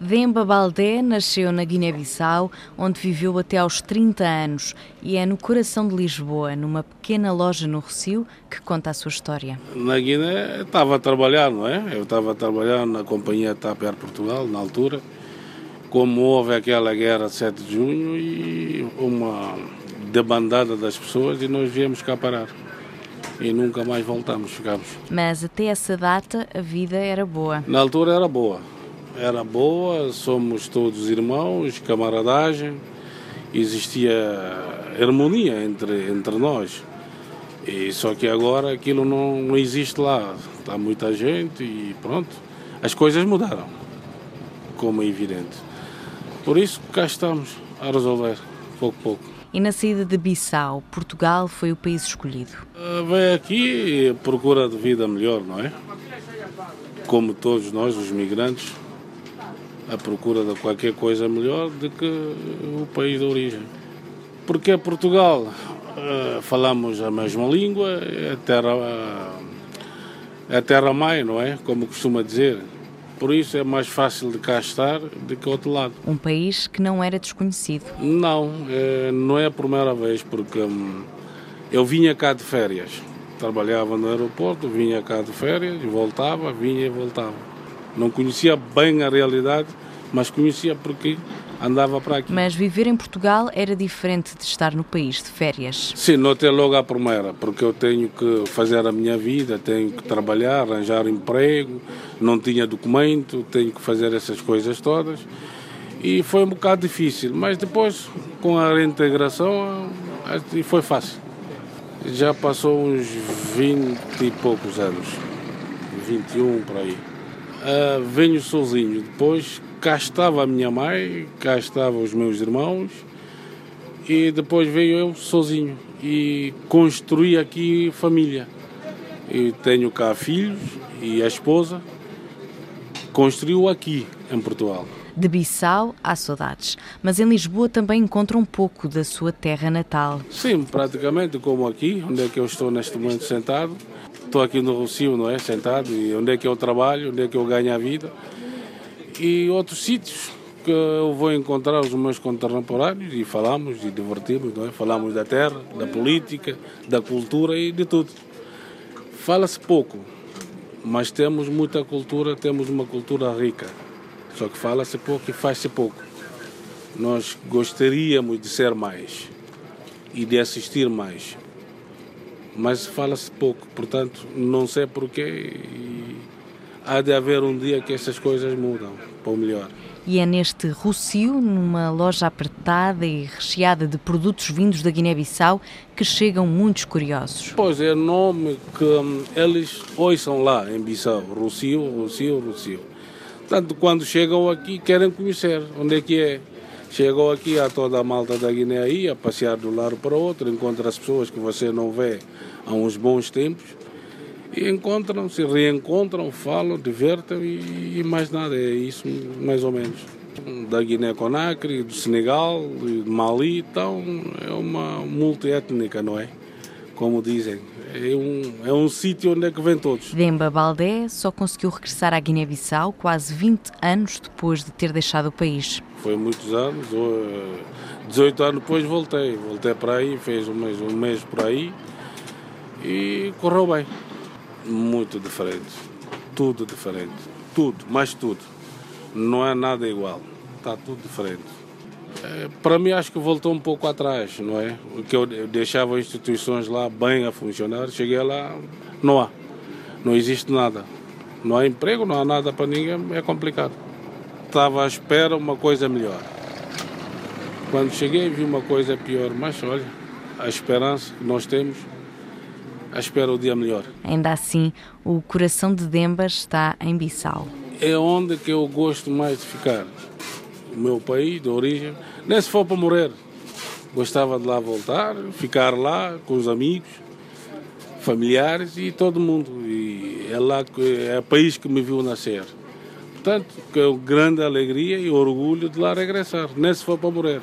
Demba Baldé nasceu na Guiné-Bissau, onde viveu até aos 30 anos e é no coração de Lisboa, numa pequena loja no Rocio, que conta a sua história. Na Guiné estava a trabalhar, não é? Eu estava a trabalhar na companhia TAP Air Portugal, na altura. Como houve aquela guerra de 7 de junho e uma debandada das pessoas e nós viemos cá parar. E nunca mais voltamos, ficamos. Mas até essa data a vida era boa. Na altura era boa era boa, somos todos irmãos, camaradagem, existia harmonia entre, entre nós. E só que agora aquilo não, não existe lá. Está muita gente e pronto. As coisas mudaram, como é evidente. Por isso cá estamos a resolver, pouco a pouco. E na saída de Bissau, Portugal foi o país escolhido? Uh, vem aqui procura de vida melhor, não é? Como todos nós, os migrantes, à procura de qualquer coisa melhor do que o país de origem. Porque Portugal uh, falamos a mesma língua, é terra, uh, é terra mãe, não é? Como costuma dizer. Por isso é mais fácil de cá estar do que outro lado. Um país que não era desconhecido? Não, é, não é a primeira vez, porque hum, eu vinha cá de férias. Trabalhava no aeroporto, vinha cá de férias, voltava, vinha e voltava. Não conhecia bem a realidade, mas conhecia porque andava para aqui. Mas viver em Portugal era diferente de estar no país de férias? Sim, notei logo a primeira, porque eu tenho que fazer a minha vida, tenho que trabalhar, arranjar emprego, não tinha documento, tenho que fazer essas coisas todas. E foi um bocado difícil, mas depois, com a reintegração, foi fácil. Já passou uns 20 e poucos anos, 21 por aí. Uh, venho sozinho, depois cá estava a minha mãe, cá estavam os meus irmãos e depois veio eu sozinho e construí aqui família. E tenho cá filhos e a esposa. Construiu aqui em Portugal. De Bissau há saudades, mas em Lisboa também encontra um pouco da sua terra natal. Sim, praticamente como aqui, onde é que eu estou neste momento sentado. Estou aqui no Rocio, não é? Sentado, e onde é que eu trabalho, onde é que eu ganho a vida e outros sítios que eu vou encontrar os meus contemporâneos e falamos e divertimos, não é? Falamos da terra, da política, da cultura e de tudo. Fala-se pouco, mas temos muita cultura, temos uma cultura rica. Só que fala-se pouco e faz-se pouco. Nós gostaríamos de ser mais e de assistir mais, mas fala-se pouco, portanto, não sei porquê. E há de haver um dia que essas coisas mudam para o melhor. E é neste Rocio, numa loja apertada e recheada de produtos vindos da Guiné-Bissau, que chegam muitos curiosos. Pois é, nome que hum, eles ouçam lá em Bissau, Rocio, Rocio, Rocio. Tanto quando chegam aqui querem conhecer onde é que é. Chegam aqui a toda a malta da Guiné aí, a passear de um lado para o outro, encontra as pessoas que você não vê há uns bons tempos e encontram, se reencontram, falam, divertem e, e, mais nada, é isso mais ou menos. Da Guiné-Conakry, do Senegal, do Mali, então é uma multiétnica, não é? Como dizem. É um, é um sítio onde é que vêm todos. Demba Baldé só conseguiu regressar à Guiné-Bissau quase 20 anos depois de ter deixado o país. Foi muitos anos, 18 anos depois voltei. Voltei para aí, fez um mês, um mês por aí e correu bem muito diferente. Tudo diferente. Tudo, mais tudo. Não é nada igual. Está tudo diferente. É, para mim, acho que voltou um pouco atrás, não é? O que eu deixava instituições lá bem a funcionar, cheguei lá, não há. Não existe nada. Não há emprego, não há nada para ninguém, é complicado. Estava à espera uma coisa melhor. Quando cheguei, vi uma coisa pior, mas olha, a esperança que nós temos à espera o dia melhor. Ainda assim, o coração de Demba está em Bissau. É onde que eu gosto mais de ficar. O meu país de origem. Nem se for para morrer. Gostava de lá voltar, ficar lá com os amigos, familiares e todo mundo. E é lá que é o país que me viu nascer. Portanto, que é grande alegria e orgulho de lá regressar, nem se for para morrer.